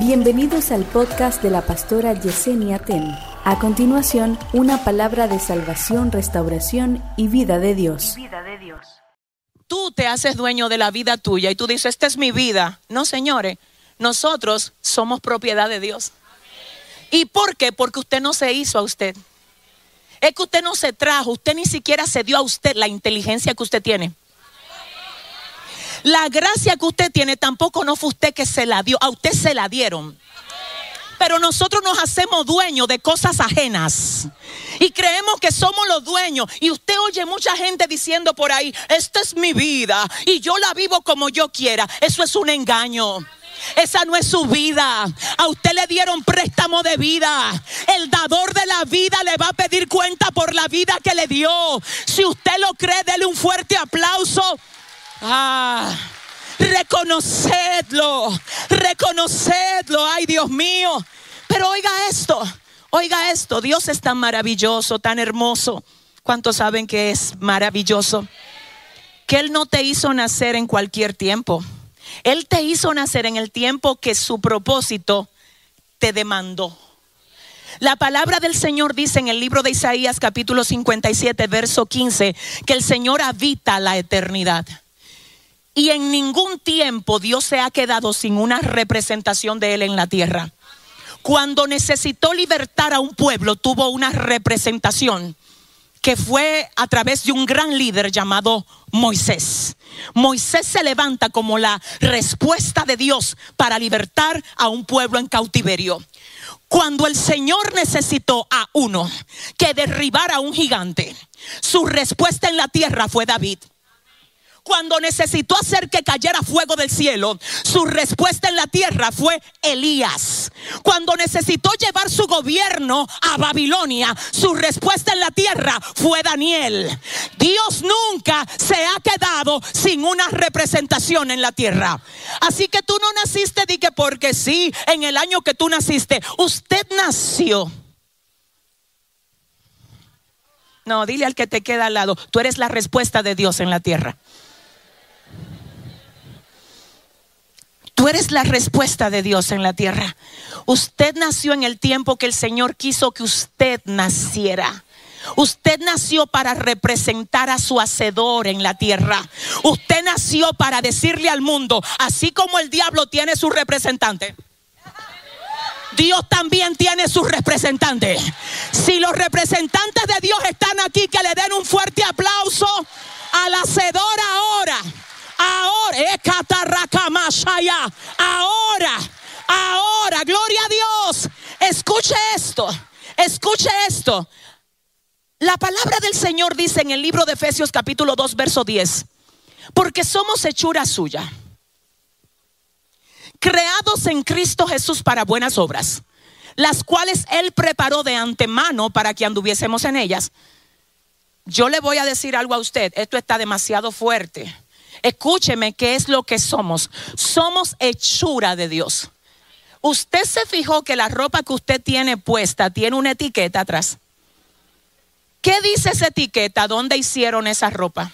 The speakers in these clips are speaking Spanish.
Bienvenidos al podcast de la pastora Yesenia Ten. A continuación, una palabra de salvación, restauración y vida de Dios. vida de Dios. Tú te haces dueño de la vida tuya y tú dices, esta es mi vida. No, señores, nosotros somos propiedad de Dios. ¿Y por qué? Porque usted no se hizo a usted. Es que usted no se trajo, usted ni siquiera se dio a usted la inteligencia que usted tiene. La gracia que usted tiene tampoco no fue usted que se la dio, a usted se la dieron. Pero nosotros nos hacemos dueños de cosas ajenas. Y creemos que somos los dueños. Y usted oye mucha gente diciendo por ahí, esta es mi vida y yo la vivo como yo quiera. Eso es un engaño. Esa no es su vida. A usted le dieron préstamo de vida. El dador de la vida le va a pedir cuenta por la vida que le dio. Si usted lo cree, dele un fuerte aplauso. Ah, reconocedlo, reconocedlo, ay Dios mío. Pero oiga esto, oiga esto, Dios es tan maravilloso, tan hermoso. ¿Cuántos saben que es maravilloso? Que Él no te hizo nacer en cualquier tiempo. Él te hizo nacer en el tiempo que su propósito te demandó. La palabra del Señor dice en el libro de Isaías capítulo 57, verso 15, que el Señor habita la eternidad. Y en ningún tiempo Dios se ha quedado sin una representación de Él en la tierra. Cuando necesitó libertar a un pueblo, tuvo una representación que fue a través de un gran líder llamado Moisés. Moisés se levanta como la respuesta de Dios para libertar a un pueblo en cautiverio. Cuando el Señor necesitó a uno que derribara a un gigante, su respuesta en la tierra fue David. Cuando necesitó hacer que cayera fuego del cielo, su respuesta en la tierra fue Elías. Cuando necesitó llevar su gobierno a Babilonia, su respuesta en la tierra fue Daniel. Dios nunca se ha quedado sin una representación en la tierra. Así que tú no naciste di que porque sí, en el año que tú naciste, usted nació. No, dile al que te queda al lado, tú eres la respuesta de Dios en la tierra. Tú eres la respuesta de Dios en la tierra. Usted nació en el tiempo que el Señor quiso que usted naciera. Usted nació para representar a su hacedor en la tierra. Usted nació para decirle al mundo, así como el diablo tiene su representante. Dios también tiene su representante. Si los representantes de Dios están aquí, que le den un fuerte aplauso al hacedor ahora. Ahora, ahora, ahora, gloria a Dios. Escuche esto, escuche esto. La palabra del Señor dice en el libro de Efesios capítulo 2, verso 10, porque somos hechura suya, creados en Cristo Jesús para buenas obras, las cuales Él preparó de antemano para que anduviésemos en ellas. Yo le voy a decir algo a usted, esto está demasiado fuerte. Escúcheme qué es lo que somos. Somos hechura de Dios. Usted se fijó que la ropa que usted tiene puesta tiene una etiqueta atrás. ¿Qué dice esa etiqueta? ¿Dónde hicieron esa ropa?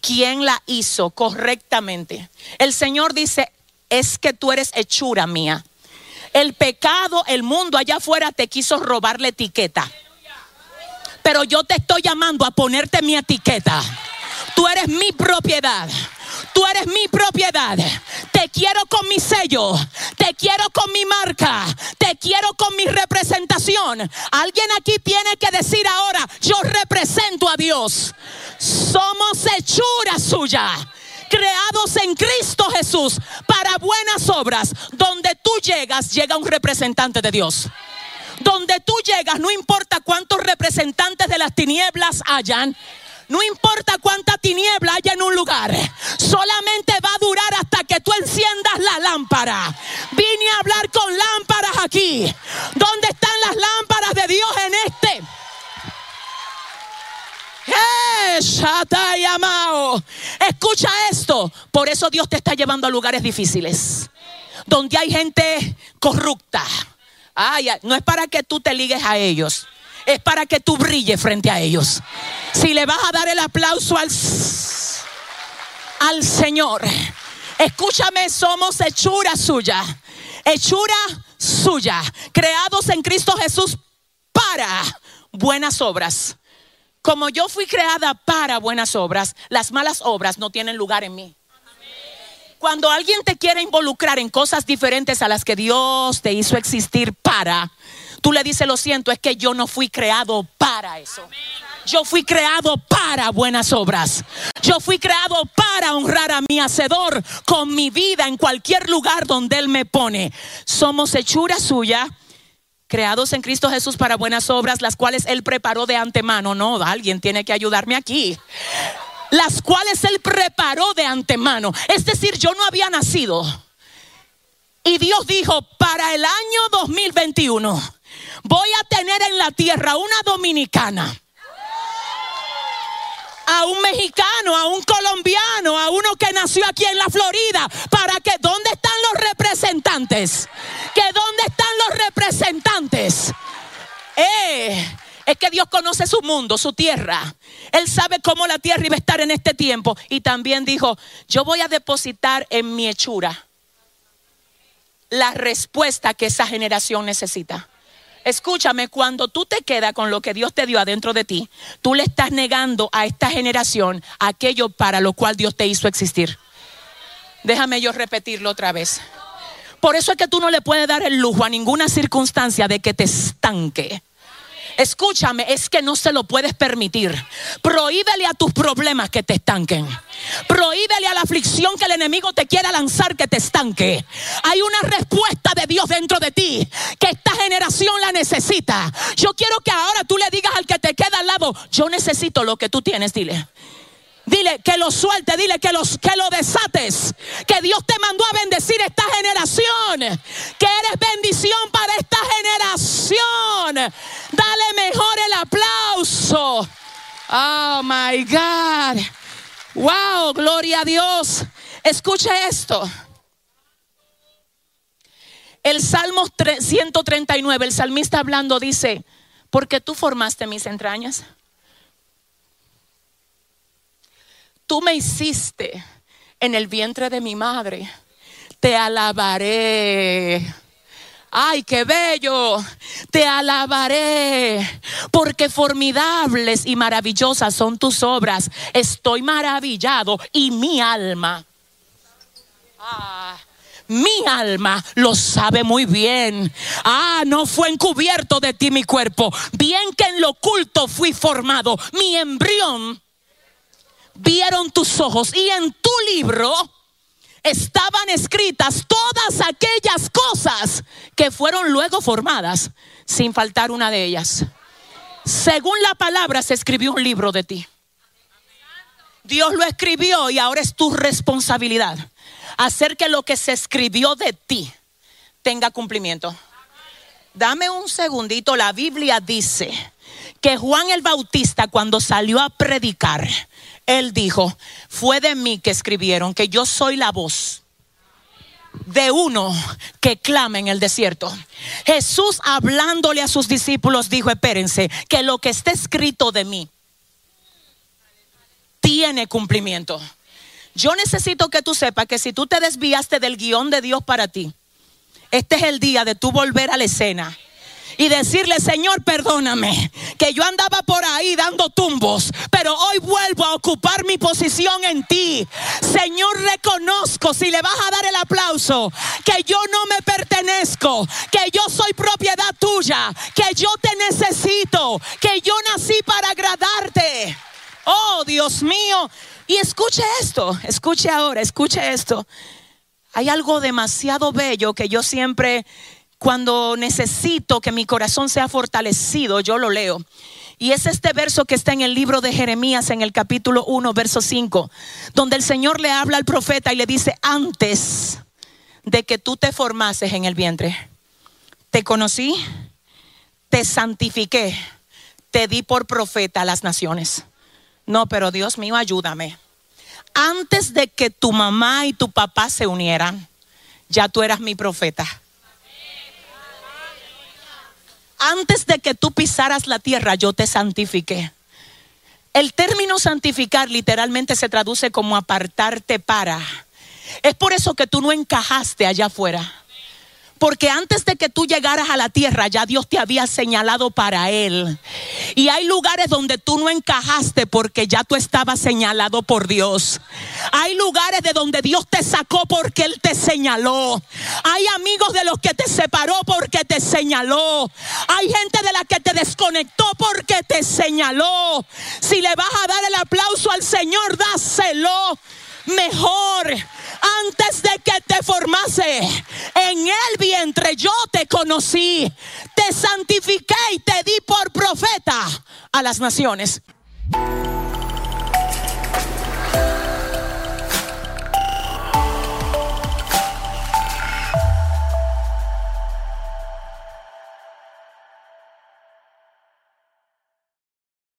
¿Quién la hizo correctamente? El Señor dice, es que tú eres hechura mía. El pecado, el mundo allá afuera te quiso robar la etiqueta. Pero yo te estoy llamando a ponerte mi etiqueta. Tú eres mi propiedad. Tú eres mi propiedad. Te quiero con mi sello. Te quiero con mi marca. Te quiero con mi representación. Alguien aquí tiene que decir ahora, yo represento a Dios. Somos hechura suya. Creados en Cristo Jesús para buenas obras. Donde tú llegas, llega un representante de Dios. Donde tú llegas, no importa cuántos representantes de las tinieblas hayan, no importa cuánta tiniebla haya en un lugar, solamente va a durar hasta que tú enciendas la lámpara. Vine a hablar con lámparas aquí. ¿Dónde están las lámparas de Dios en este? Escucha esto. Por eso Dios te está llevando a lugares difíciles. Donde hay gente corrupta. No es para que tú te ligues a ellos. Es para que tú brilles frente a ellos. Si le vas a dar el aplauso al, al Señor. Escúchame, somos hechura suya. hechura suya, creados en Cristo Jesús para buenas obras. Como yo fui creada para buenas obras, las malas obras no tienen lugar en mí. Cuando alguien te quiere involucrar en cosas diferentes a las que Dios te hizo existir para, tú le dices, lo siento, es que yo no fui creado para eso. Yo fui creado para buenas obras. Yo fui creado para honrar a mi hacedor con mi vida en cualquier lugar donde Él me pone. Somos hechura suya creados en Cristo Jesús para buenas obras, las cuales Él preparó de antemano. No, alguien tiene que ayudarme aquí. Las cuales Él preparó de antemano. Es decir, yo no había nacido. Y Dios dijo, para el año 2021 voy a tener en la tierra una dominicana a un mexicano, a un colombiano, a uno que nació aquí en la Florida, para que ¿dónde están los representantes? Que dónde están los representantes? Eh, es que Dios conoce su mundo, su tierra. Él sabe cómo la tierra iba a estar en este tiempo. Y también dijo, yo voy a depositar en mi hechura la respuesta que esa generación necesita. Escúchame, cuando tú te quedas con lo que Dios te dio adentro de ti, tú le estás negando a esta generación aquello para lo cual Dios te hizo existir. Déjame yo repetirlo otra vez. Por eso es que tú no le puedes dar el lujo a ninguna circunstancia de que te estanque. Escúchame, es que no se lo puedes permitir. Prohíbele a tus problemas que te estanquen. Prohíbele a la aflicción que el enemigo te quiera lanzar que te estanque. Hay una respuesta de Dios dentro de ti que esta generación la necesita. Yo quiero que ahora tú le digas al que te queda al lado, yo necesito lo que tú tienes, dile. Dile que lo suelte, dile que, los, que lo desates. Que Dios te mandó a bendecir esta generación. Que eres bendición para esta generación. Dale mejor el aplauso. Oh my God. Wow, gloria a Dios. Escuche esto. El Salmo 139, el salmista hablando dice, porque tú formaste mis entrañas. Tú me hiciste en el vientre de mi madre, te alabaré. Ay, qué bello. Te alabaré porque formidables y maravillosas son tus obras. Estoy maravillado y mi alma. Ah, mi alma lo sabe muy bien. Ah, no fue encubierto de ti mi cuerpo. Bien que en lo oculto fui formado. Mi embrión vieron tus ojos y en tu libro estaban escritas todas aquellas cosas que fueron luego formadas, sin faltar una de ellas. Según la palabra se escribió un libro de ti. Dios lo escribió y ahora es tu responsabilidad hacer que lo que se escribió de ti tenga cumplimiento. Dame un segundito, la Biblia dice que Juan el Bautista cuando salió a predicar, él dijo, fue de mí que escribieron que yo soy la voz de uno que clama en el desierto. Jesús hablándole a sus discípulos dijo, espérense, que lo que está escrito de mí tiene cumplimiento. Yo necesito que tú sepas que si tú te desviaste del guion de Dios para ti, este es el día de tú volver a la escena y decirle, Señor, perdóname, que yo andaba por ahí dando tumbos, pero hoy vuelvo a ocupar mi posición en ti. Señor, reconozco, si le vas a dar el aplauso, que yo no me pertenezco, que yo soy propiedad tuya, que yo te necesito, que yo nací para agradarte. Oh, Dios mío. Y escuche esto, escuche ahora, escuche esto. Hay algo demasiado bello que yo siempre cuando necesito que mi corazón sea fortalecido, yo lo leo. Y es este verso que está en el libro de Jeremías, en el capítulo 1, verso 5, donde el Señor le habla al profeta y le dice, antes de que tú te formases en el vientre, te conocí, te santifiqué, te di por profeta a las naciones. No, pero Dios mío, ayúdame. Antes de que tu mamá y tu papá se unieran, ya tú eras mi profeta antes de que tú pisaras la tierra, yo te santifiqué. El término santificar literalmente se traduce como apartarte para. Es por eso que tú no encajaste allá afuera. Porque antes de que tú llegaras a la tierra, ya Dios te había señalado para Él. Y hay lugares donde tú no encajaste porque ya tú estabas señalado por Dios. Hay lugares de donde Dios te sacó porque Él te señaló. Hay amigos de los que te separó porque te señaló. Hay gente de la que te desconectó porque te señaló. Si le vas a dar el aplauso al Señor, dáselo mejor antes de que te formase en el vientre yo te conocí, te santifiqué y te di por profeta a las naciones.